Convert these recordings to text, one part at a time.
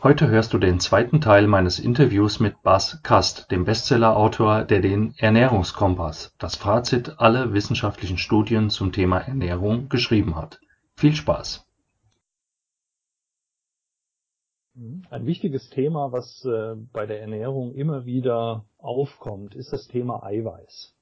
Heute hörst du den zweiten Teil meines Interviews mit Bas Kast, dem Bestsellerautor, der den Ernährungskompass, das Fazit aller wissenschaftlichen Studien zum Thema Ernährung, geschrieben hat. Viel Spaß! Ein wichtiges Thema, was äh, bei der Ernährung immer wieder aufkommt, ist das Thema Eiweiß.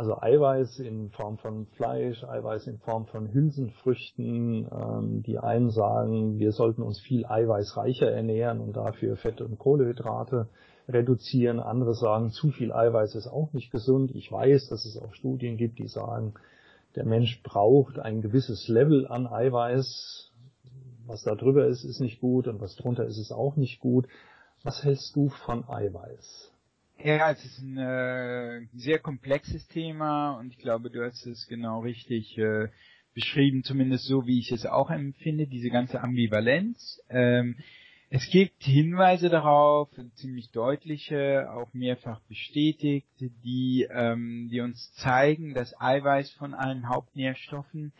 Also Eiweiß in Form von Fleisch, Eiweiß in Form von Hülsenfrüchten. Ähm, die einen sagen, wir sollten uns viel eiweißreicher ernähren und dafür Fette und Kohlehydrate reduzieren. Andere sagen, zu viel Eiweiß ist auch nicht gesund. Ich weiß, dass es auch Studien gibt, die sagen, der Mensch braucht ein gewisses Level an Eiweiß. Was da drüber ist, ist nicht gut und was drunter ist, ist auch nicht gut. Was hältst du von Eiweiß? Ja, es ist ein äh, sehr komplexes Thema und ich glaube, du hast es genau richtig äh, beschrieben, zumindest so, wie ich es auch empfinde, diese ganze Ambivalenz. Ähm, es gibt Hinweise darauf, ziemlich deutliche, auch mehrfach bestätigt, die, ähm, die uns zeigen, dass Eiweiß von allen Hauptnährstoffen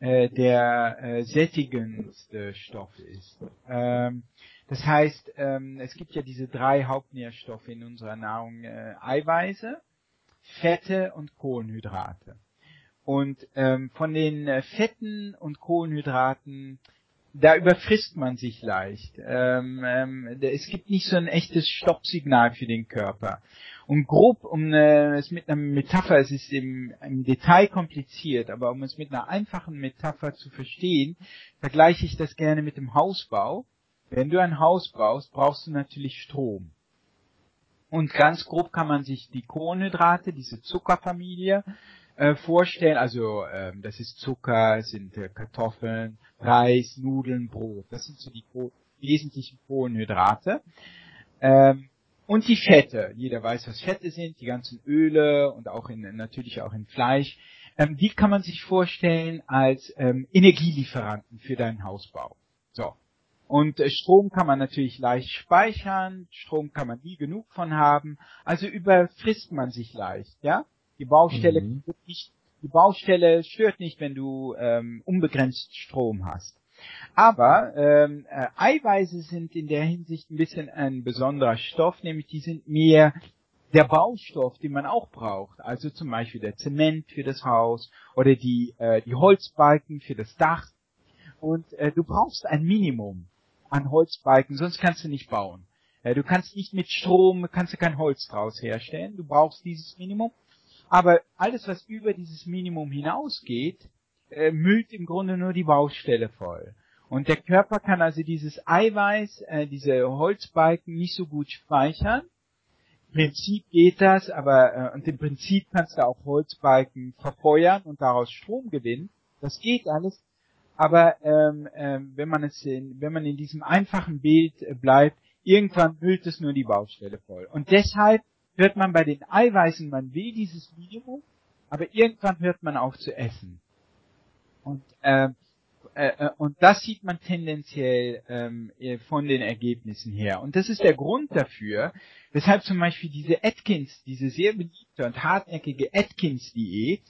äh, der äh, sättigendste Stoff ist. Ähm, das heißt, ähm, es gibt ja diese drei Hauptnährstoffe in unserer Nahrung, äh, Eiweiße, Fette und Kohlenhydrate. Und ähm, von den äh, Fetten und Kohlenhydraten, da überfrisst man sich leicht. Ähm, ähm, es gibt nicht so ein echtes Stoppsignal für den Körper. Und grob, um äh, es mit einer Metapher, es ist im, im Detail kompliziert, aber um es mit einer einfachen Metapher zu verstehen, vergleiche ich das gerne mit dem Hausbau. Wenn du ein Haus baust, brauchst du natürlich Strom. Und ganz grob kann man sich die Kohlenhydrate, diese Zuckerfamilie, äh, vorstellen. Also ähm, das ist Zucker, sind äh, Kartoffeln, Reis, Nudeln, Brot. Das sind so die wesentlichen Kohlenhydrate. Ähm, und die Fette. Jeder weiß, was Fette sind, die ganzen Öle und auch in, natürlich auch in Fleisch. Ähm, die kann man sich vorstellen als ähm, Energielieferanten für deinen Hausbau. So. Und äh, Strom kann man natürlich leicht speichern, Strom kann man nie genug von haben, also überfrisst man sich leicht, ja? Die Baustelle mhm. nicht, die Baustelle stört nicht, wenn du ähm, unbegrenzt Strom hast. Aber ähm, äh, Eiweiße sind in der Hinsicht ein bisschen ein besonderer Stoff, nämlich die sind mehr der Baustoff, den man auch braucht. Also zum Beispiel der Zement für das Haus oder die, äh, die Holzbalken für das Dach. Und äh, du brauchst ein Minimum an Holzbalken, sonst kannst du nicht bauen. Du kannst nicht mit Strom, kannst du kein Holz draus herstellen. Du brauchst dieses Minimum. Aber alles, was über dieses Minimum hinausgeht, äh, müllt im Grunde nur die Baustelle voll. Und der Körper kann also dieses Eiweiß, äh, diese Holzbalken nicht so gut speichern. Im Prinzip geht das, aber äh, und im Prinzip kannst du auch Holzbalken verfeuern und daraus Strom gewinnen. Das geht alles, aber ähm, ähm, wenn man es in, wenn man in diesem einfachen Bild äh, bleibt, irgendwann hüllt es nur die Baustelle voll. Und deshalb hört man bei den Eiweißen, man will dieses Minimum, aber irgendwann hört man auf zu essen. Und ähm, äh, äh, und das sieht man tendenziell ähm, äh, von den Ergebnissen her. Und das ist der Grund dafür, weshalb zum Beispiel diese Atkins, diese sehr beliebte und hartnäckige Atkins-Diät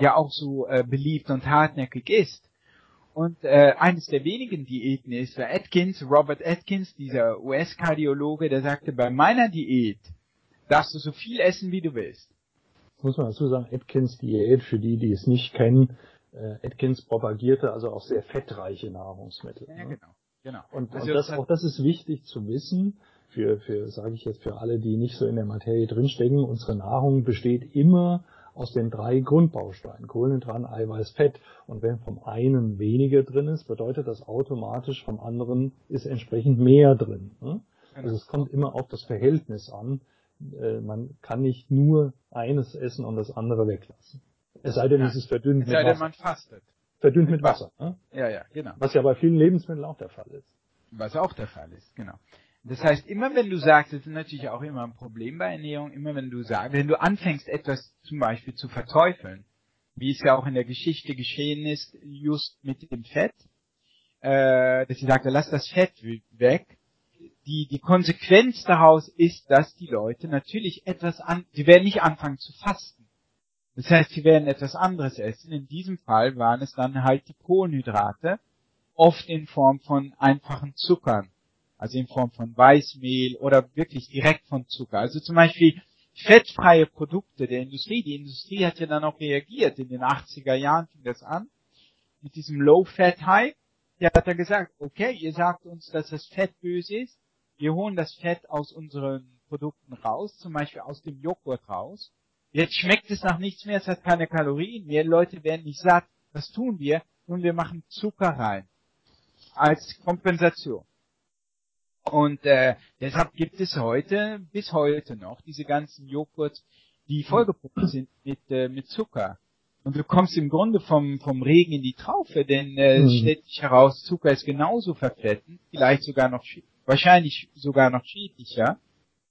ja auch so äh, beliebt und hartnäckig ist. Und äh, eines der wenigen Diäten ist, der Atkins, Robert Atkins, dieser US-Kardiologe, der sagte, bei meiner Diät darfst du so viel essen, wie du willst. Muss man dazu sagen, Atkins Diät, für die, die es nicht kennen, äh, Atkins propagierte also auch sehr fettreiche Nahrungsmittel. Ja, ne? genau, genau. Und, also und das, auch das ist wichtig zu wissen, für, für sage ich jetzt, für alle, die nicht so in der Materie drinstecken, unsere Nahrung besteht immer aus den drei Grundbausteinen, Kohlenhydraten, Eiweiß, Fett. Und wenn vom einen weniger drin ist, bedeutet das automatisch vom anderen ist entsprechend mehr drin. Ne? Also es kommt immer auf das Verhältnis an. Äh, man kann nicht nur eines essen und das andere weglassen. Es sei denn, es ist verdünnt es mit Wasser. Es sei denn, man fastet. Verdünnt mit, mit Wasser. Ne? Ja, ja, genau. Was ja bei vielen Lebensmitteln auch der Fall ist. Was auch der Fall ist, genau. Das heißt, immer wenn du sagst, das ist natürlich auch immer ein Problem bei Ernährung, immer wenn du sagst, wenn du anfängst, etwas zum Beispiel zu verteufeln, wie es ja auch in der Geschichte geschehen ist, just mit dem Fett, äh, dass sie sagte, lass das Fett weg. Die, die Konsequenz daraus ist, dass die Leute natürlich etwas an, sie werden nicht anfangen zu fasten. Das heißt, sie werden etwas anderes essen. In diesem Fall waren es dann halt die Kohlenhydrate, oft in Form von einfachen Zuckern, also in Form von Weißmehl oder wirklich direkt von Zucker. Also zum Beispiel fettfreie Produkte der Industrie. Die Industrie hat ja dann auch reagiert. In den 80er Jahren fing das an mit diesem Low-Fat-Hype der hat dann gesagt, okay, ihr sagt uns, dass das Fett böse ist. Wir holen das Fett aus unseren Produkten raus, zum Beispiel aus dem Joghurt raus. Jetzt schmeckt es nach nichts mehr, es hat keine Kalorien mehr, Leute werden nicht satt. Was tun wir? Nun, wir machen Zucker rein. Als Kompensation. Und äh, deshalb gibt es heute, bis heute noch, diese ganzen Joghurts, die vollgepumpt sind mit, äh, mit Zucker. Und du kommst im Grunde vom, vom Regen in die Traufe, denn äh, mhm. es stellt sich heraus, Zucker ist genauso verfettend, vielleicht sogar noch, wahrscheinlich sogar noch schädlicher.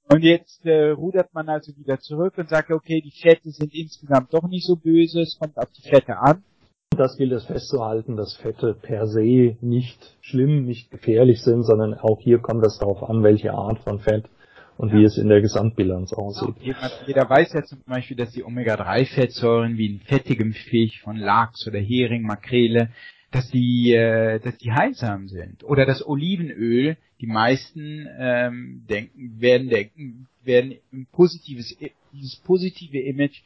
Und jetzt äh, rudert man also wieder zurück und sagt, okay, die Fette sind insgesamt doch nicht so böse, es kommt auf die Fette an. Das gilt es festzuhalten, dass Fette per se nicht schlimm, nicht gefährlich sind, sondern auch hier kommt es darauf an, welche Art von Fett und ja. wie es in der Gesamtbilanz aussieht. Jeder, jeder weiß ja zum Beispiel, dass die Omega-3-Fettsäuren wie in fettigem Fisch von Lachs oder Hering, Makrele, dass die, äh, dass die heilsam sind. Oder das Olivenöl, die meisten ähm, denken, werden denken, werden ein positives, dieses positive Image,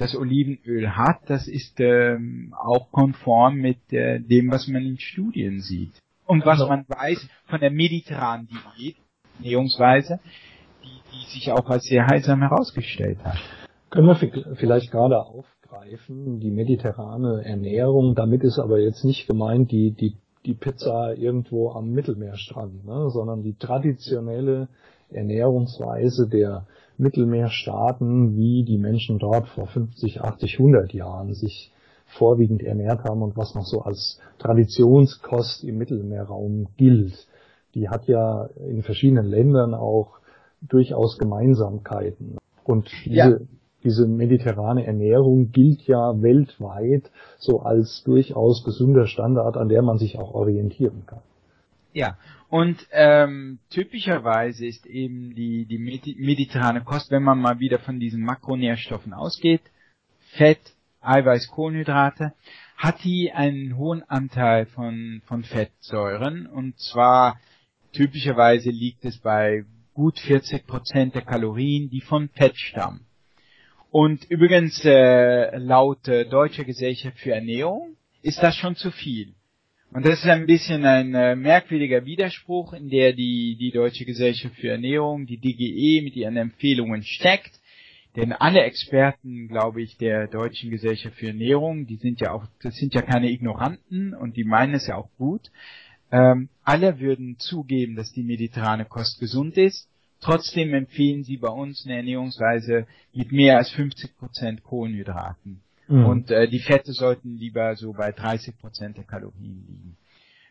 das Olivenöl hat, das ist ähm, auch konform mit äh, dem, was man in Studien sieht. Und was also. man weiß von der mediterranen Diät, Ernährungsweise, die sich auch als sehr heilsam herausgestellt hat. Können wir vielleicht gerade aufgreifen, die mediterrane Ernährung, damit ist aber jetzt nicht gemeint die, die, die Pizza irgendwo am Mittelmeerstrand, ne, sondern die traditionelle Ernährungsweise der Mittelmeerstaaten, wie die Menschen dort vor 50, 80, 100 Jahren sich vorwiegend ernährt haben und was noch so als Traditionskost im Mittelmeerraum gilt. Die hat ja in verschiedenen Ländern auch durchaus Gemeinsamkeiten. Und diese, ja. diese mediterrane Ernährung gilt ja weltweit so als durchaus gesunder Standard, an der man sich auch orientieren kann. Ja, und ähm, typischerweise ist eben die, die mediterrane Kost, wenn man mal wieder von diesen Makronährstoffen ausgeht, Fett, Eiweiß, Kohlenhydrate, hat die einen hohen Anteil von, von Fettsäuren und zwar typischerweise liegt es bei gut 40 Prozent der Kalorien, die von Fett stammen. Und übrigens, äh, laut äh, Deutscher Gesellschaft für Ernährung ist das schon zu viel. Und das ist ein bisschen ein äh, merkwürdiger Widerspruch, in der die, die Deutsche Gesellschaft für Ernährung, die DGE, mit ihren Empfehlungen steckt. Denn alle Experten, glaube ich, der Deutschen Gesellschaft für Ernährung, die sind ja auch, das sind ja keine Ignoranten und die meinen es ja auch gut. Ähm, alle würden zugeben, dass die mediterrane Kost gesund ist. Trotzdem empfehlen sie bei uns eine Ernährungsweise mit mehr als 50 Prozent Kohlenhydraten. Mhm. Und äh, die Fette sollten lieber so bei 30 Prozent der Kalorien liegen.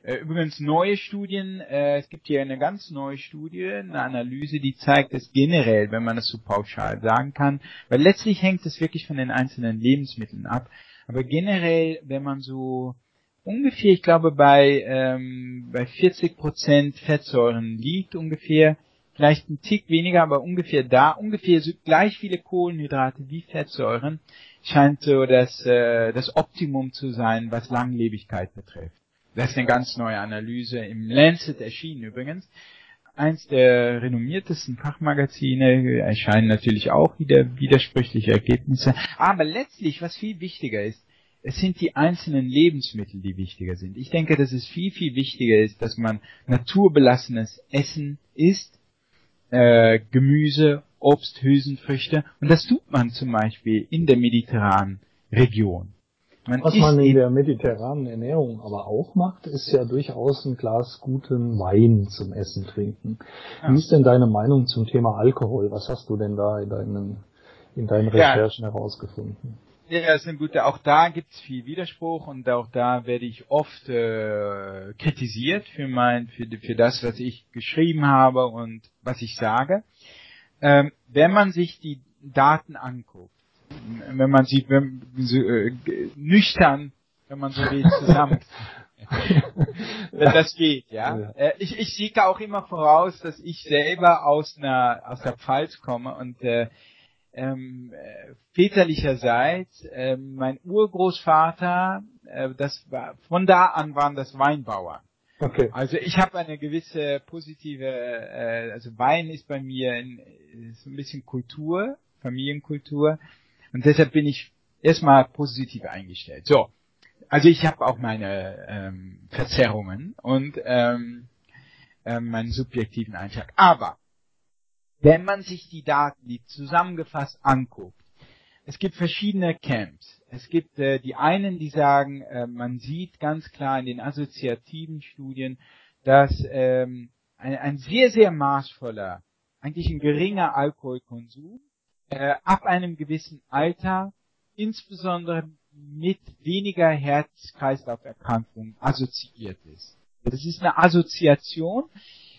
Äh, übrigens neue Studien, äh, es gibt hier eine ganz neue Studie, eine Analyse, die zeigt, dass generell, wenn man das so pauschal sagen kann, weil letztlich hängt es wirklich von den einzelnen Lebensmitteln ab, aber generell, wenn man so ungefähr, ich glaube, bei, ähm, bei 40% Fettsäuren liegt ungefähr, vielleicht ein Tick weniger, aber ungefähr da, ungefähr so gleich viele Kohlenhydrate wie Fettsäuren, scheint so das, äh, das Optimum zu sein, was Langlebigkeit betrifft. Das ist eine ganz neue Analyse, im Lancet erschienen übrigens. Eins der renommiertesten Fachmagazine erscheinen natürlich auch wieder widersprüchliche Ergebnisse. Aber letztlich, was viel wichtiger ist, es sind die einzelnen Lebensmittel, die wichtiger sind. Ich denke, dass es viel, viel wichtiger ist, dass man naturbelassenes Essen isst, äh, Gemüse, Obst, Hülsenfrüchte. Und das tut man zum Beispiel in der mediterranen Region. Man Was man in der mediterranen Ernährung aber auch macht, ist ja durchaus ein Glas guten Wein zum Essen trinken. Ja. Wie ist denn deine Meinung zum Thema Alkohol? Was hast du denn da in deinen, in deinen Recherchen ja. herausgefunden? Ja, das ist eine gute. Auch da gibt's viel Widerspruch und auch da werde ich oft äh, kritisiert für mein, für, für das, was ich geschrieben habe und was ich sage. Ähm, wenn man sich die Daten anguckt, wenn man sieht, wenn, so, äh, nüchtern, wenn man so will, zusammen. wenn das geht, ja. ja. Äh, ich, ich sehe auch immer voraus, dass ich selber aus einer aus der Pfalz komme und äh, ähm, äh, väterlicherseits, äh, mein Urgroßvater, äh, das war, von da an waren das Weinbauern. Okay. Also ich habe eine gewisse positive, äh, also Wein ist bei mir in, ist ein bisschen Kultur, Familienkultur und deshalb bin ich erstmal positiv eingestellt. So, also ich habe auch meine ähm, Verzerrungen und ähm, äh, meinen subjektiven Einschlag. Aber wenn man sich die Daten, die zusammengefasst anguckt, es gibt verschiedene Camps. Es gibt äh, die einen, die sagen, äh, man sieht ganz klar in den assoziativen Studien, dass ähm, ein, ein sehr, sehr maßvoller, eigentlich ein geringer Alkoholkonsum äh, ab einem gewissen Alter, insbesondere mit weniger Herz-Kreislauf-Erkrankungen assoziiert ist. Das ist eine Assoziation.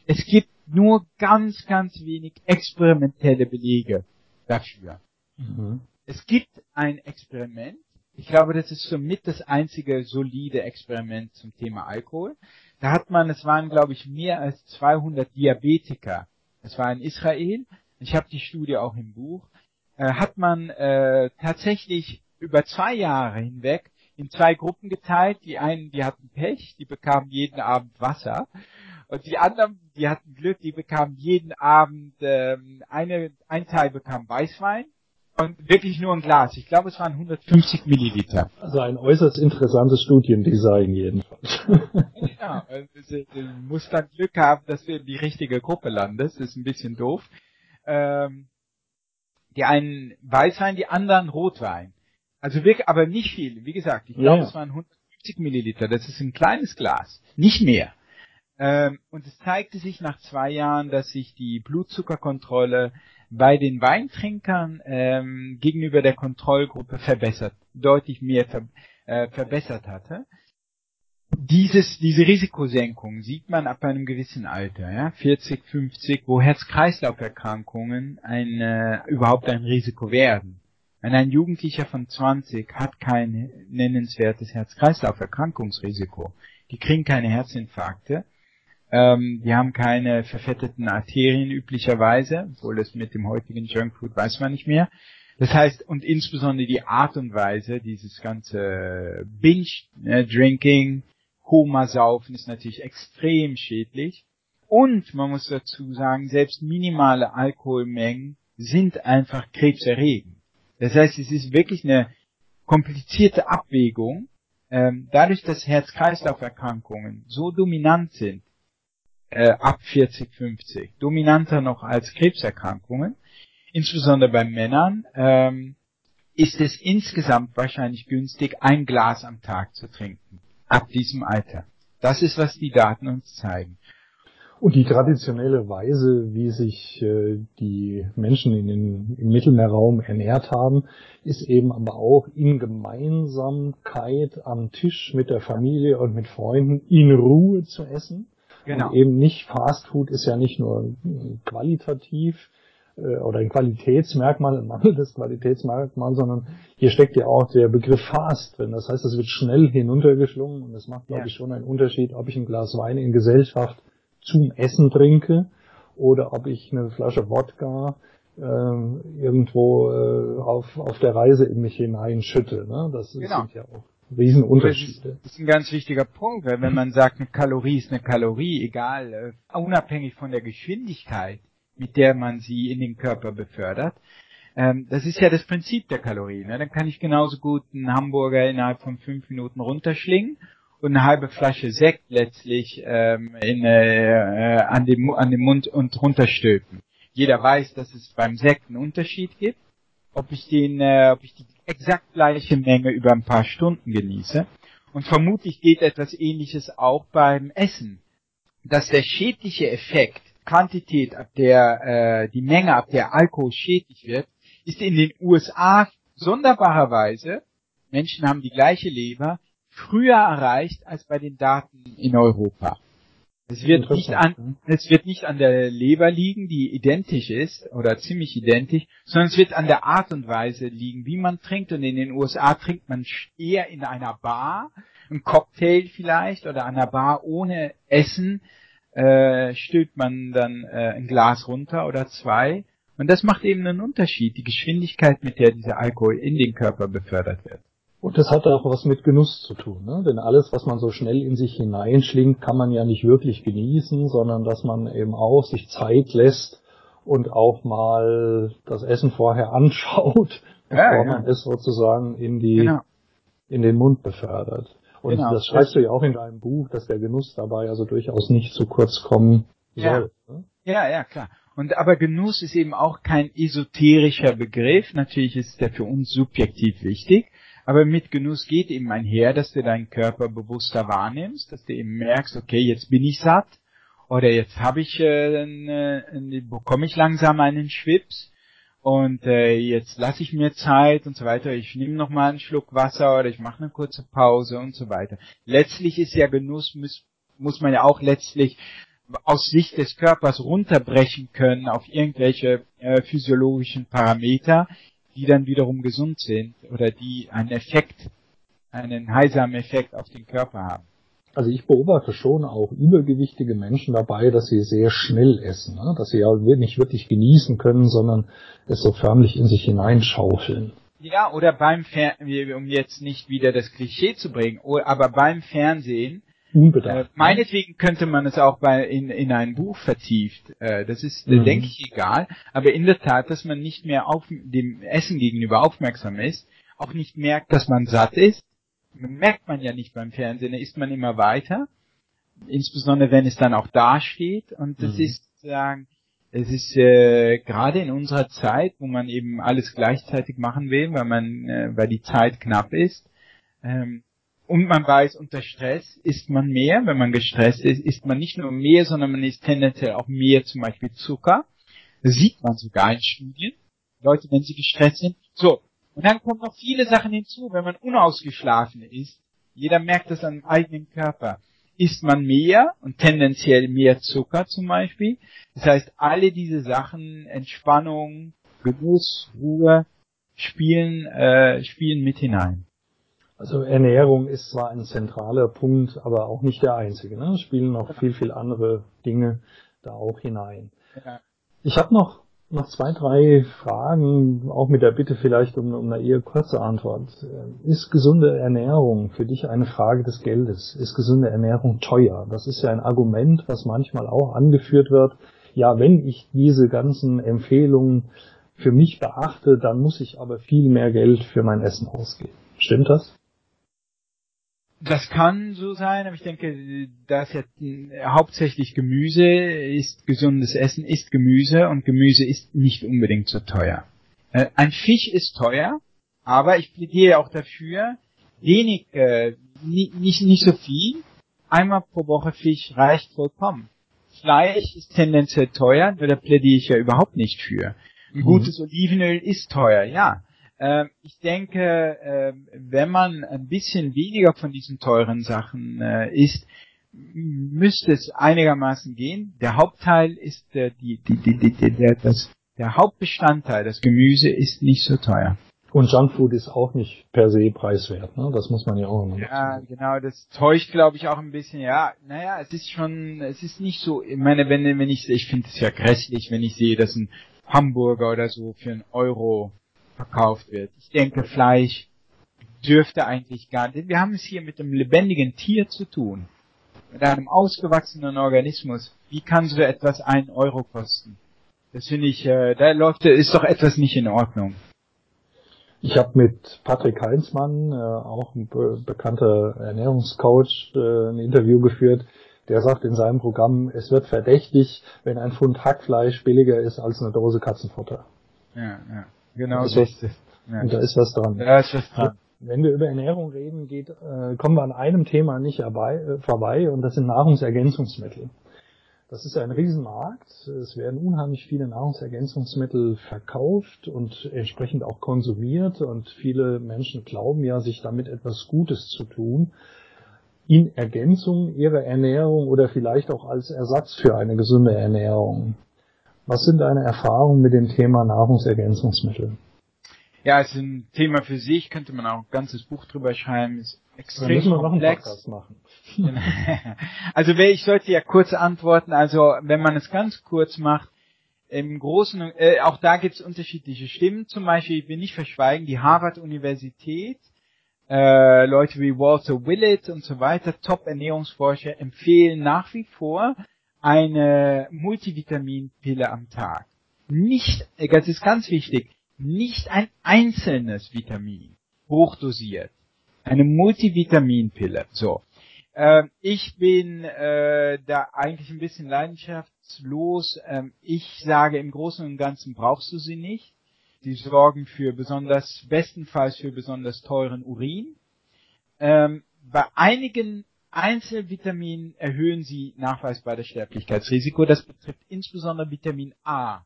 Es gibt nur ganz, ganz wenig experimentelle Belege dafür. Mhm. Es gibt ein Experiment, ich glaube, das ist somit das einzige solide Experiment zum Thema Alkohol. Da hat man, es waren, glaube ich, mehr als 200 Diabetiker. Das war in Israel. Ich habe die Studie auch im Buch. Äh, hat man äh, tatsächlich über zwei Jahre hinweg in zwei Gruppen geteilt. Die einen, die hatten Pech, die bekamen jeden Abend Wasser. Und die anderen, die hatten Glück, die bekamen jeden Abend, ähm, eine, ein Teil bekam Weißwein und wirklich nur ein Glas. Ich glaube, es waren 150 Milliliter. Also ein äußerst interessantes Studiendesign jedenfalls. ja, also, du musst dann Glück haben, dass du in die richtige Gruppe landest. Das ist ein bisschen doof. Ähm, die einen Weißwein, die anderen Rotwein. Also wirklich, aber nicht viel. Wie gesagt, ich glaube, ja. es waren 150 Milliliter. Das ist ein kleines Glas. Nicht mehr. Ähm, und es zeigte sich nach zwei Jahren, dass sich die Blutzuckerkontrolle bei den Weintrinkern ähm, gegenüber der Kontrollgruppe verbessert, deutlich mehr ver, äh, verbessert hatte. Dieses, diese Risikosenkung sieht man ab einem gewissen Alter, ja, 40, 50, wo Herz-Kreislauf-Erkrankungen ein, äh, überhaupt ein Risiko werden. Wenn ein Jugendlicher von 20 hat kein nennenswertes Herz-Kreislauf-Erkrankungsrisiko, die kriegen keine Herzinfarkte, ähm, die haben keine verfetteten Arterien üblicherweise, obwohl es mit dem heutigen Junkfood weiß man nicht mehr. Das heißt, und insbesondere die Art und Weise, dieses ganze Binge-Drinking, Koma-Saufen ist natürlich extrem schädlich. Und man muss dazu sagen, selbst minimale Alkoholmengen sind einfach krebserregend. Das heißt, es ist wirklich eine komplizierte Abwägung. Ähm, dadurch, dass Herz-Kreislauf-Erkrankungen so dominant sind, äh, ab 40, 50. Dominanter noch als Krebserkrankungen. Insbesondere bei Männern ähm, ist es insgesamt wahrscheinlich günstig, ein Glas am Tag zu trinken. Ab diesem Alter. Das ist, was die Daten uns zeigen. Und die traditionelle Weise, wie sich äh, die Menschen in den, im Mittelmeerraum ernährt haben, ist eben aber auch in Gemeinsamkeit am Tisch mit der Familie und mit Freunden in Ruhe zu essen. Genau. Und eben nicht Fast Food ist ja nicht nur qualitativ äh, oder ein Qualitätsmerkmal, ein mangelndes Qualitätsmerkmal, sondern hier steckt ja auch der Begriff Fast drin. Das heißt, es wird schnell hinuntergeschlungen und es macht, glaube ja. ich, schon einen Unterschied, ob ich ein Glas Wein in Gesellschaft zum Essen trinke oder ob ich eine Flasche Wodka äh, irgendwo äh, auf, auf der Reise in mich hineinschütte. Ne? Das genau. sind ja auch Riesenunterschiede. Das ist ein ganz wichtiger Punkt, weil wenn man sagt, eine Kalorie ist eine Kalorie, egal, äh, unabhängig von der Geschwindigkeit, mit der man sie in den Körper befördert, ähm, das ist ja das Prinzip der Kalorie. Ne? Dann kann ich genauso gut einen Hamburger innerhalb von fünf Minuten runterschlingen und eine halbe Flasche Sekt letztlich ähm, in, äh, äh, an, dem, an dem Mund und runterstülpen. Jeder weiß, dass es beim Sekt einen Unterschied gibt, ob ich den, äh, ob ich die exakt gleiche Menge über ein paar Stunden genieße. Und vermutlich geht etwas ähnliches auch beim Essen. Dass der schädliche Effekt, Quantität, ab der, äh, die Menge, ab der Alkohol schädlich wird, ist in den USA sonderbarerweise, Menschen haben die gleiche Leber, früher erreicht als bei den Daten in Europa. Es wird nicht an, es wird nicht an der Leber liegen, die identisch ist oder ziemlich identisch, sondern es wird an der Art und Weise liegen, wie man trinkt. Und in den USA trinkt man eher in einer Bar, ein Cocktail vielleicht oder an einer Bar ohne Essen, äh, stülpt man dann äh, ein Glas runter oder zwei. Und das macht eben einen Unterschied, die Geschwindigkeit, mit der dieser Alkohol in den Körper befördert wird. Und das hat auch was mit Genuss zu tun, ne? denn alles, was man so schnell in sich hineinschlingt, kann man ja nicht wirklich genießen, sondern dass man eben auch sich Zeit lässt und auch mal das Essen vorher anschaut, ja, bevor ja. man es sozusagen in die genau. in den Mund befördert. Und genau. das schreibst du ja auch in deinem Buch, dass der Genuss dabei also durchaus nicht zu kurz kommen ja. soll. Ne? Ja, ja, klar. Und aber Genuss ist eben auch kein esoterischer Begriff. Natürlich ist der für uns subjektiv wichtig. Aber mit Genuss geht eben einher, dass du deinen Körper bewusster wahrnimmst, dass du eben merkst, okay, jetzt bin ich satt oder jetzt habe ich, äh, äh, bekomme ich langsam einen Schwips und äh, jetzt lasse ich mir Zeit und so weiter. Ich nehme noch mal einen Schluck Wasser oder ich mache eine kurze Pause und so weiter. Letztlich ist ja Genuss muss, muss man ja auch letztlich aus Sicht des Körpers runterbrechen können auf irgendwelche äh, physiologischen Parameter, die dann wiederum gesund sind oder die einen Effekt, einen heilsamen Effekt auf den Körper haben. Also ich beobachte schon auch übergewichtige Menschen dabei, dass sie sehr schnell essen, ne? dass sie ja nicht wirklich genießen können, sondern es so förmlich in sich hineinschaufeln. Ja, oder beim Fernsehen, um jetzt nicht wieder das Klischee zu bringen, aber beim Fernsehen Unbedacht. Äh, meinetwegen könnte man es auch bei in, in ein Buch vertieft. Äh, das ist, mhm. denke ich, egal. Aber in der Tat, dass man nicht mehr auf dem Essen gegenüber aufmerksam ist, auch nicht merkt, dass man satt ist. Merkt man ja nicht beim Fernsehen, da isst man immer weiter. Insbesondere wenn es dann auch dasteht. Und das mhm. ist sagen, es ist äh, gerade in unserer Zeit, wo man eben alles gleichzeitig machen will, weil man, äh, weil die Zeit knapp ist, ähm, und man weiß, unter Stress isst man mehr. Wenn man gestresst ist, isst man nicht nur mehr, sondern man isst tendenziell auch mehr zum Beispiel Zucker. Das sieht man sogar in Studien. Leute, wenn sie gestresst sind. So. Und dann kommen noch viele Sachen hinzu, wenn man unausgeschlafen ist. Jeder merkt das am eigenen Körper. Isst man mehr und tendenziell mehr Zucker zum Beispiel. Das heißt, alle diese Sachen, Entspannung, Genuss, Ruhe, spielen, äh, spielen mit hinein. Also Ernährung ist zwar ein zentraler Punkt, aber auch nicht der einzige. Ne? Es spielen noch viel, viel andere Dinge da auch hinein. Ja. Ich habe noch, noch zwei, drei Fragen, auch mit der Bitte vielleicht um, um eine eher kurze Antwort. Ist gesunde Ernährung für dich eine Frage des Geldes? Ist gesunde Ernährung teuer? Das ist ja ein Argument, was manchmal auch angeführt wird. Ja, wenn ich diese ganzen Empfehlungen für mich beachte, dann muss ich aber viel mehr Geld für mein Essen ausgeben. Stimmt das? Das kann so sein, aber ich denke, da es ja hauptsächlich Gemüse ist, gesundes Essen ist Gemüse und Gemüse ist nicht unbedingt so teuer. Äh, ein Fisch ist teuer, aber ich plädiere auch dafür, wenig, äh, nicht, nicht so viel, einmal pro Woche Fisch reicht vollkommen. Fleisch ist tendenziell teuer, da plädiere ich ja überhaupt nicht für. Ein mhm. gutes Olivenöl ist teuer, ja. Ähm, ich denke, äh, wenn man ein bisschen weniger von diesen teuren Sachen äh, isst, müsste es einigermaßen gehen. Der Hauptteil ist äh, die, die, die, die, der, das, der Hauptbestandteil, das Gemüse ist nicht so teuer. Und Junkfood ist auch nicht per se preiswert, ne? Das muss man ja auch immer Ja, genau, das täuscht, glaube ich, auch ein bisschen. Ja, naja, es ist schon, es ist nicht so, ich meine, wenn, wenn ich, ich finde es ja grässlich, wenn ich sehe, dass ein Hamburger oder so für einen Euro verkauft wird. Ich denke, Fleisch dürfte eigentlich gar nicht. Wir haben es hier mit einem lebendigen Tier zu tun. Mit einem ausgewachsenen Organismus. Wie kann so etwas ein Euro kosten? Das finde ich, äh, da läuft, ist doch etwas nicht in Ordnung. Ich habe mit Patrick Heinzmann, äh, auch ein be bekannter Ernährungscoach, äh, ein Interview geführt. Der sagt in seinem Programm, es wird verdächtig, wenn ein Pfund Hackfleisch billiger ist als eine Dose Katzenfutter. Ja, ja. Genau so ist es. Ja. Und da ist was dran. Da ist was dran. Wenn wir über Ernährung reden, geht, äh, kommen wir an einem Thema nicht herbei, äh, vorbei und das sind Nahrungsergänzungsmittel. Das ist ein Riesenmarkt. Es werden unheimlich viele Nahrungsergänzungsmittel verkauft und entsprechend auch konsumiert und viele Menschen glauben ja, sich damit etwas Gutes zu tun. In Ergänzung ihrer Ernährung oder vielleicht auch als Ersatz für eine gesunde Ernährung. Was sind deine Erfahrungen mit dem Thema Nahrungsergänzungsmittel? Ja, es ist ein Thema für sich, könnte man auch ein ganzes Buch drüber schreiben, ist extrem müssen wir komplex. noch einen Podcast machen. Also ich sollte ja kurz antworten, also wenn man es ganz kurz macht, im Großen, äh, auch da gibt es unterschiedliche Stimmen, zum Beispiel, ich will nicht verschweigen, die Harvard-Universität, äh, Leute wie Walter Willett und so weiter, Top-Ernährungsforscher, empfehlen nach wie vor eine Multivitaminpille am Tag. Nicht, das ist ganz wichtig, nicht ein einzelnes Vitamin, hochdosiert. Eine Multivitaminpille. So. Äh, ich bin äh, da eigentlich ein bisschen leidenschaftslos. Ähm, ich sage, im Großen und Ganzen brauchst du sie nicht. Die sorgen für besonders, bestenfalls für besonders teuren Urin. Ähm, bei einigen Einzelvitaminen erhöhen sie nachweisbar das Sterblichkeitsrisiko. Das betrifft insbesondere Vitamin A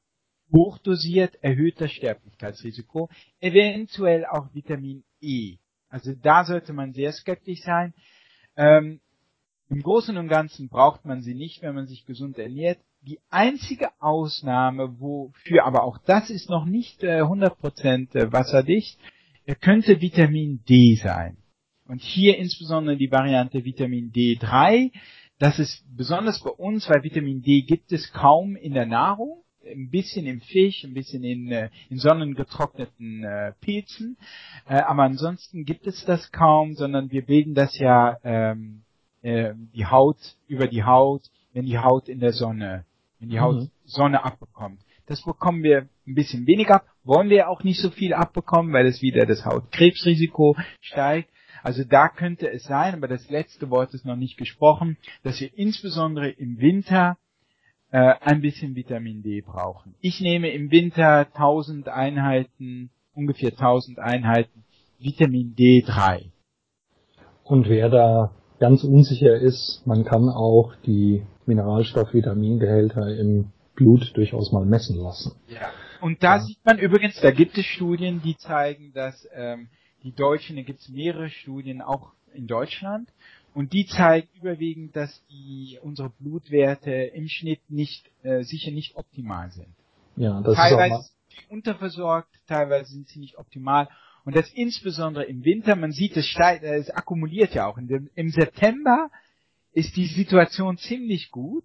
hochdosiert erhöht das Sterblichkeitsrisiko, eventuell auch Vitamin E. Also da sollte man sehr skeptisch sein. Ähm, Im Großen und Ganzen braucht man sie nicht, wenn man sich gesund ernährt. Die einzige Ausnahme, wofür aber auch das ist noch nicht äh, 100% äh, wasserdicht, äh, könnte Vitamin D sein. Und hier insbesondere die Variante Vitamin D3. Das ist besonders bei uns, weil Vitamin D gibt es kaum in der Nahrung ein bisschen im Fisch, ein bisschen in, äh, in sonnengetrockneten äh, Pilzen. Äh, aber ansonsten gibt es das kaum, sondern wir bilden das ja ähm, äh, die Haut über die Haut, wenn die Haut in der Sonne, wenn die Haut mhm. Sonne abbekommt. Das bekommen wir ein bisschen weniger ab, wollen wir auch nicht so viel abbekommen, weil es wieder das Hautkrebsrisiko steigt. Also da könnte es sein, aber das letzte Wort ist noch nicht gesprochen, dass wir insbesondere im Winter äh, ein bisschen Vitamin D brauchen. Ich nehme im Winter 1000 Einheiten, ungefähr 1000 Einheiten Vitamin D3. Und wer da ganz unsicher ist, man kann auch die Mineralstoff-Vitamingehälter im Blut durchaus mal messen lassen. Ja. Und da ja. sieht man übrigens, da gibt es Studien, die zeigen, dass ähm, die Deutschen, da gibt es mehrere Studien auch in Deutschland, und die zeigen überwiegend, dass die unsere Blutwerte im Schnitt nicht äh, sicher nicht optimal sind. Ja, das teilweise ist sind sie unterversorgt, teilweise sind sie nicht optimal. Und das insbesondere im Winter, man sieht, es, steigt, es akkumuliert ja auch. Dem, Im September ist die Situation ziemlich gut.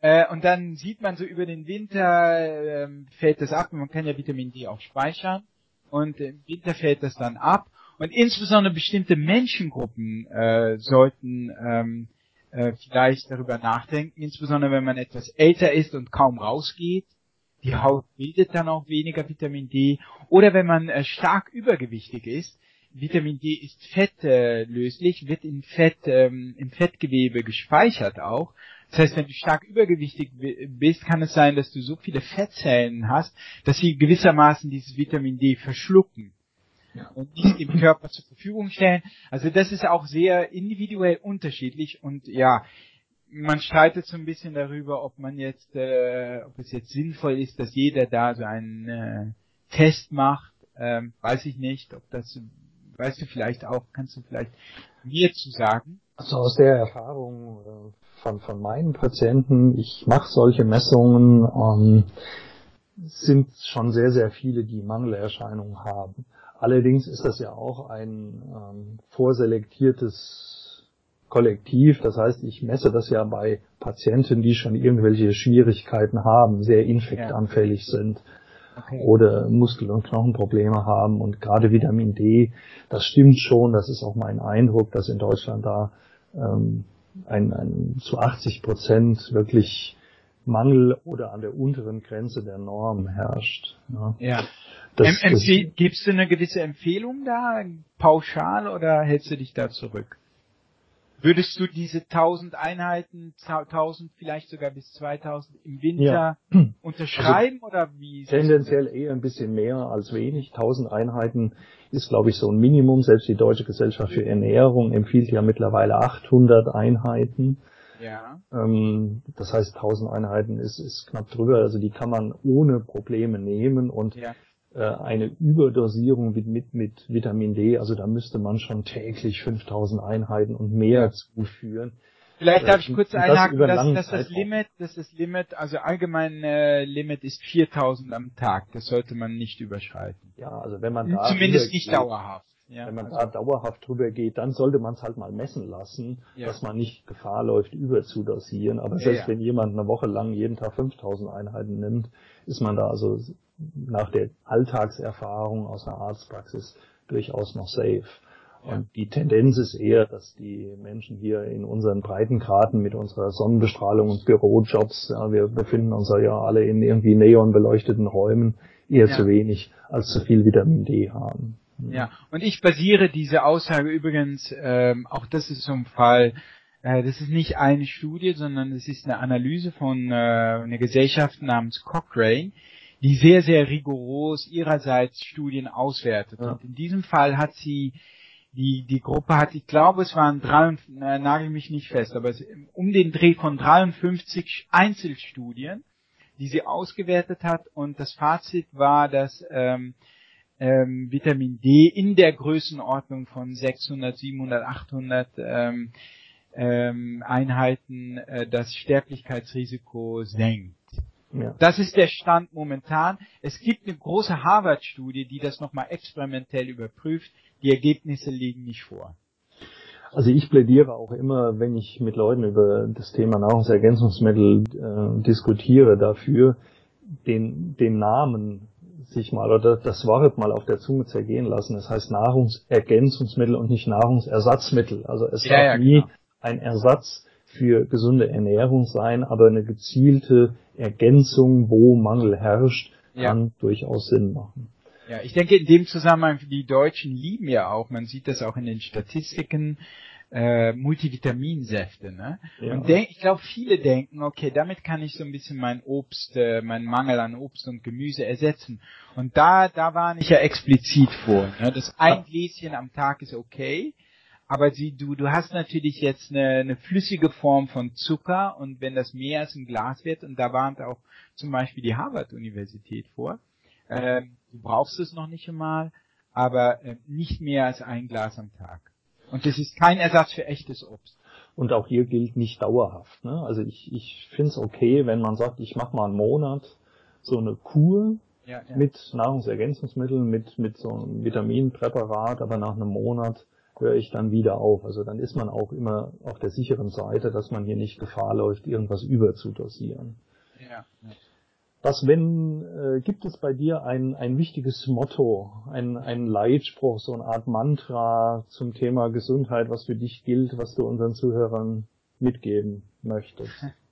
Äh, und dann sieht man so über den Winter äh, fällt das ab. Man kann ja Vitamin D auch speichern. Und im Winter fällt das dann ab. Und insbesondere bestimmte Menschengruppen äh, sollten ähm, äh, vielleicht darüber nachdenken, insbesondere wenn man etwas älter ist und kaum rausgeht. Die Haut bildet dann auch weniger Vitamin D. Oder wenn man äh, stark übergewichtig ist, Vitamin D ist fettlöslich, wird in Fett, ähm, im Fettgewebe gespeichert auch. Das heißt, wenn du stark übergewichtig bist, kann es sein, dass du so viele Fettzellen hast, dass sie gewissermaßen dieses Vitamin D verschlucken und nicht dem Körper zur Verfügung stellen. Also das ist auch sehr individuell unterschiedlich und ja, man streitet so ein bisschen darüber, ob man jetzt, äh, ob es jetzt sinnvoll ist, dass jeder da so einen äh, Test macht. Ähm, weiß ich nicht, ob das, weißt du vielleicht auch, kannst du vielleicht mir zu sagen? Also aus der Erfahrung äh, von, von meinen Patienten, ich mache solche Messungen, ähm, sind schon sehr, sehr viele, die Mangelerscheinungen haben. Allerdings ist das ja auch ein ähm, vorselektiertes Kollektiv. Das heißt, ich messe das ja bei Patienten, die schon irgendwelche Schwierigkeiten haben, sehr infektanfällig ja. sind okay. oder Muskel- und Knochenprobleme haben. Und gerade Vitamin D, das stimmt schon. Das ist auch mein Eindruck, dass in Deutschland da ähm, ein, ein zu 80 Prozent wirklich Mangel oder an der unteren Grenze der Norm herrscht. Ja. ja. Das, das Gibst du eine gewisse Empfehlung da, pauschal, oder hältst du dich da zurück? Würdest du diese 1000 Einheiten, 1000 vielleicht sogar bis 2000 im Winter ja. unterschreiben also oder wie? Tendenziell eher ein bisschen mehr als wenig. 1000 Einheiten ist, glaube ich, so ein Minimum. Selbst die Deutsche Gesellschaft für Ernährung empfiehlt ja mittlerweile 800 Einheiten. Ja. Ähm, das heißt, 1000 Einheiten ist, ist knapp drüber. Also die kann man ohne Probleme nehmen und ja. Äh, eine Überdosierung mit, mit, mit Vitamin D, also da müsste man schon täglich 5000 Einheiten und mehr zuführen. Vielleicht darf ich kurz einhaken, dass, dass das Limit, dass das Limit, also allgemein äh, Limit ist 4000 am Tag. Das sollte man nicht überschreiten. Ja, also wenn man da zumindest nicht dauerhaft. Ja, wenn man also, da dauerhaft drüber geht, dann sollte man es halt mal messen lassen, ja. dass man nicht Gefahr läuft, überzudosieren. Aber selbst ja, wenn jemand eine Woche lang jeden Tag 5000 Einheiten nimmt, ist man da also nach der Alltagserfahrung aus einer Arztpraxis durchaus noch safe. Und die Tendenz ist eher, dass die Menschen hier in unseren Breitengraden mit unserer Sonnenbestrahlung und Bürojobs, ja, wir befinden uns ja alle in irgendwie neonbeleuchteten Räumen, eher ja. zu wenig als zu viel Vitamin D haben. Ja, und ich basiere diese Aussage übrigens, ähm, auch das ist so ein Fall, äh, das ist nicht eine Studie, sondern es ist eine Analyse von äh, einer Gesellschaft namens Cochrane, die sehr, sehr rigoros ihrerseits Studien auswertet. Ja. Und in diesem Fall hat sie die, die Gruppe hat, ich glaube, es waren drei, äh, nagel mich nicht fest, aber es, um den Dreh von 53 Einzelstudien, die sie ausgewertet hat und das Fazit war, dass ähm, ähm, Vitamin D in der Größenordnung von 600, 700, 800 ähm, ähm, Einheiten äh, das Sterblichkeitsrisiko senkt. Ja. Das ist der Stand momentan. Es gibt eine große Harvard-Studie, die das nochmal experimentell überprüft. Die Ergebnisse liegen nicht vor. Also ich plädiere auch immer, wenn ich mit Leuten über das Thema Nahrungsergänzungsmittel äh, diskutiere, dafür, den, den Namen sich mal oder das Wort mal auf der Zunge zergehen lassen. Das heißt Nahrungsergänzungsmittel und nicht Nahrungsersatzmittel. Also es ja, ja, nie genau. ein Ersatz für gesunde Ernährung sein, aber eine gezielte Ergänzung, wo Mangel herrscht, kann ja. durchaus Sinn machen. Ja, ich denke in dem Zusammenhang, die Deutschen lieben ja auch, man sieht das auch in den Statistiken, äh, Multivitaminsäfte. Ne? Ja. Und denk, ich glaube, viele denken, okay, damit kann ich so ein bisschen mein Obst, äh, meinen Mangel an Obst und Gemüse ersetzen. Und da, da warne ich ja explizit vor. Ne? Das ein Gläschen am Tag ist okay, aber sie, du, du hast natürlich jetzt eine, eine flüssige Form von Zucker und wenn das mehr als ein Glas wird, und da warnt auch zum Beispiel die Harvard-Universität vor, äh, du brauchst es noch nicht einmal, aber äh, nicht mehr als ein Glas am Tag. Und das ist kein Ersatz für echtes Obst. Und auch hier gilt nicht dauerhaft. Ne? Also ich, ich finde es okay, wenn man sagt, ich mache mal einen Monat so eine Kur ja, ja. mit Nahrungsergänzungsmitteln, mit, mit so einem Vitaminpräparat, aber nach einem Monat höre ich dann wieder auf. Also dann ist man auch immer auf der sicheren Seite, dass man hier nicht Gefahr läuft, irgendwas überzudosieren. Ja. Was wenn, äh, gibt es bei dir ein, ein wichtiges Motto, ein, ein Leitspruch, so eine Art Mantra zum Thema Gesundheit, was für dich gilt, was du unseren Zuhörern mitgeben möchtest?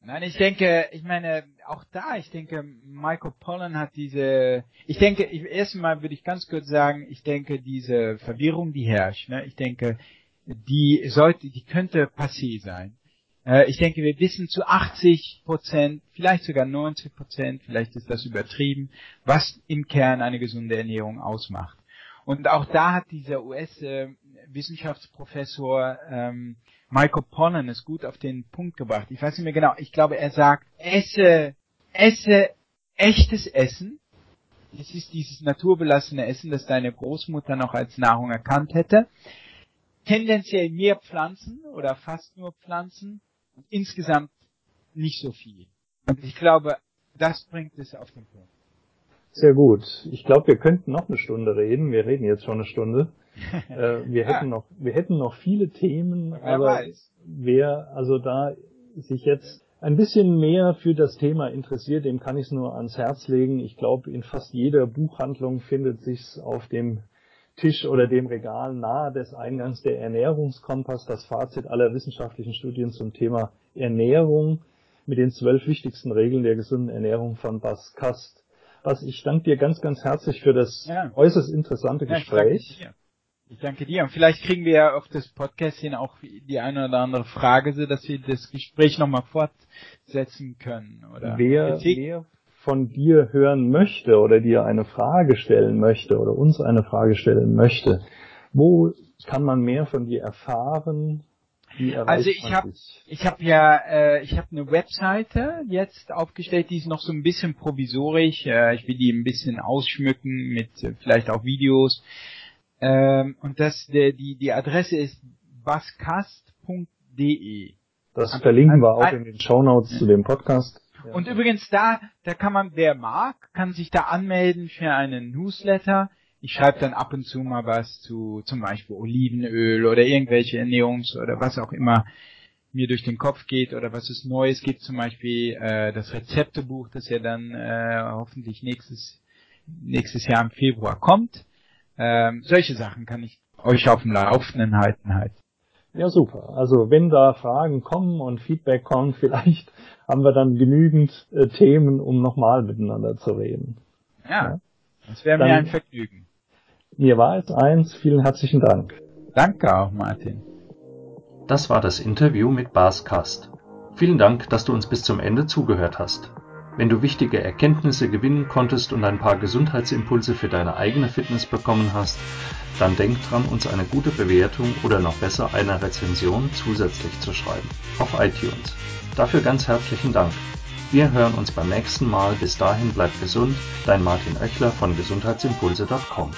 Nein, ich denke, ich meine, auch da, ich denke, Michael Pollan hat diese, ich denke, ich, erstmal würde ich ganz kurz sagen, ich denke, diese Verwirrung, die herrscht, ne, ich denke, die sollte, die könnte passé sein. Äh, ich denke, wir wissen zu 80 Prozent, vielleicht sogar 90 Prozent, vielleicht ist das übertrieben, was im Kern eine gesunde Ernährung ausmacht. Und auch da hat dieser US-Wissenschaftsprofessor ähm, Michael Pollan es gut auf den Punkt gebracht. Ich weiß nicht mehr genau. Ich glaube, er sagt, esse, esse echtes Essen. Es ist dieses naturbelassene Essen, das deine Großmutter noch als Nahrung erkannt hätte. Tendenziell mehr Pflanzen oder fast nur Pflanzen und insgesamt nicht so viel. Und ich glaube, das bringt es auf den Punkt. Sehr gut. Ich glaube, wir könnten noch eine Stunde reden. Wir reden jetzt schon eine Stunde. Äh, wir ja. hätten noch, wir hätten noch viele Themen, wer aber weiß. wer also da sich jetzt ein bisschen mehr für das Thema interessiert, dem kann ich es nur ans Herz legen. Ich glaube, in fast jeder Buchhandlung findet sich's auf dem Tisch oder dem Regal nahe des Eingangs der Ernährungskompass, das Fazit aller wissenschaftlichen Studien zum Thema Ernährung mit den zwölf wichtigsten Regeln der gesunden Ernährung von Bas Kast. Bas, ich danke dir ganz, ganz herzlich für das ja. äußerst interessante ja, Gespräch. Danke, ich danke dir. Und vielleicht kriegen wir ja auf das Podcast hin auch die eine oder andere Frage, so dass wir das Gespräch nochmal fortsetzen können. Oder wer, wer von dir hören möchte oder dir eine Frage stellen möchte oder uns eine Frage stellen möchte, wo kann man mehr von dir erfahren? Also ich habe ich habe ja äh, ich habe eine Webseite jetzt aufgestellt, die ist noch so ein bisschen provisorisch. Äh, ich will die ein bisschen ausschmücken mit äh, vielleicht auch Videos. Ähm, und das der die die Adresse ist baskast.de. Das verlinken wir auch in den Show Notes zu dem Podcast. Und übrigens da, da kann man, wer mag, kann sich da anmelden für einen Newsletter. Ich schreibe dann ab und zu mal was zu zum Beispiel Olivenöl oder irgendwelche Ernährungs- oder was auch immer mir durch den Kopf geht oder was es Neues gibt, zum Beispiel äh, das Rezeptebuch, das ja dann äh, hoffentlich nächstes nächstes Jahr im Februar kommt. Ähm, solche Sachen kann ich euch auf dem Laufenden halten halt. Ja, super. Also wenn da Fragen kommen und Feedback kommt, vielleicht haben wir dann genügend äh, Themen, um nochmal miteinander zu reden. Ja, ja. das wäre mir ein Vergnügen. Mir war es eins. Vielen herzlichen Dank. Danke auch, Martin. Das war das Interview mit Bas Kast. Vielen Dank, dass du uns bis zum Ende zugehört hast. Wenn du wichtige Erkenntnisse gewinnen konntest und ein paar Gesundheitsimpulse für deine eigene Fitness bekommen hast, dann denk dran, uns eine gute Bewertung oder noch besser eine Rezension zusätzlich zu schreiben. Auf iTunes. Dafür ganz herzlichen Dank. Wir hören uns beim nächsten Mal. Bis dahin bleibt gesund. Dein Martin Oechler von gesundheitsimpulse.com.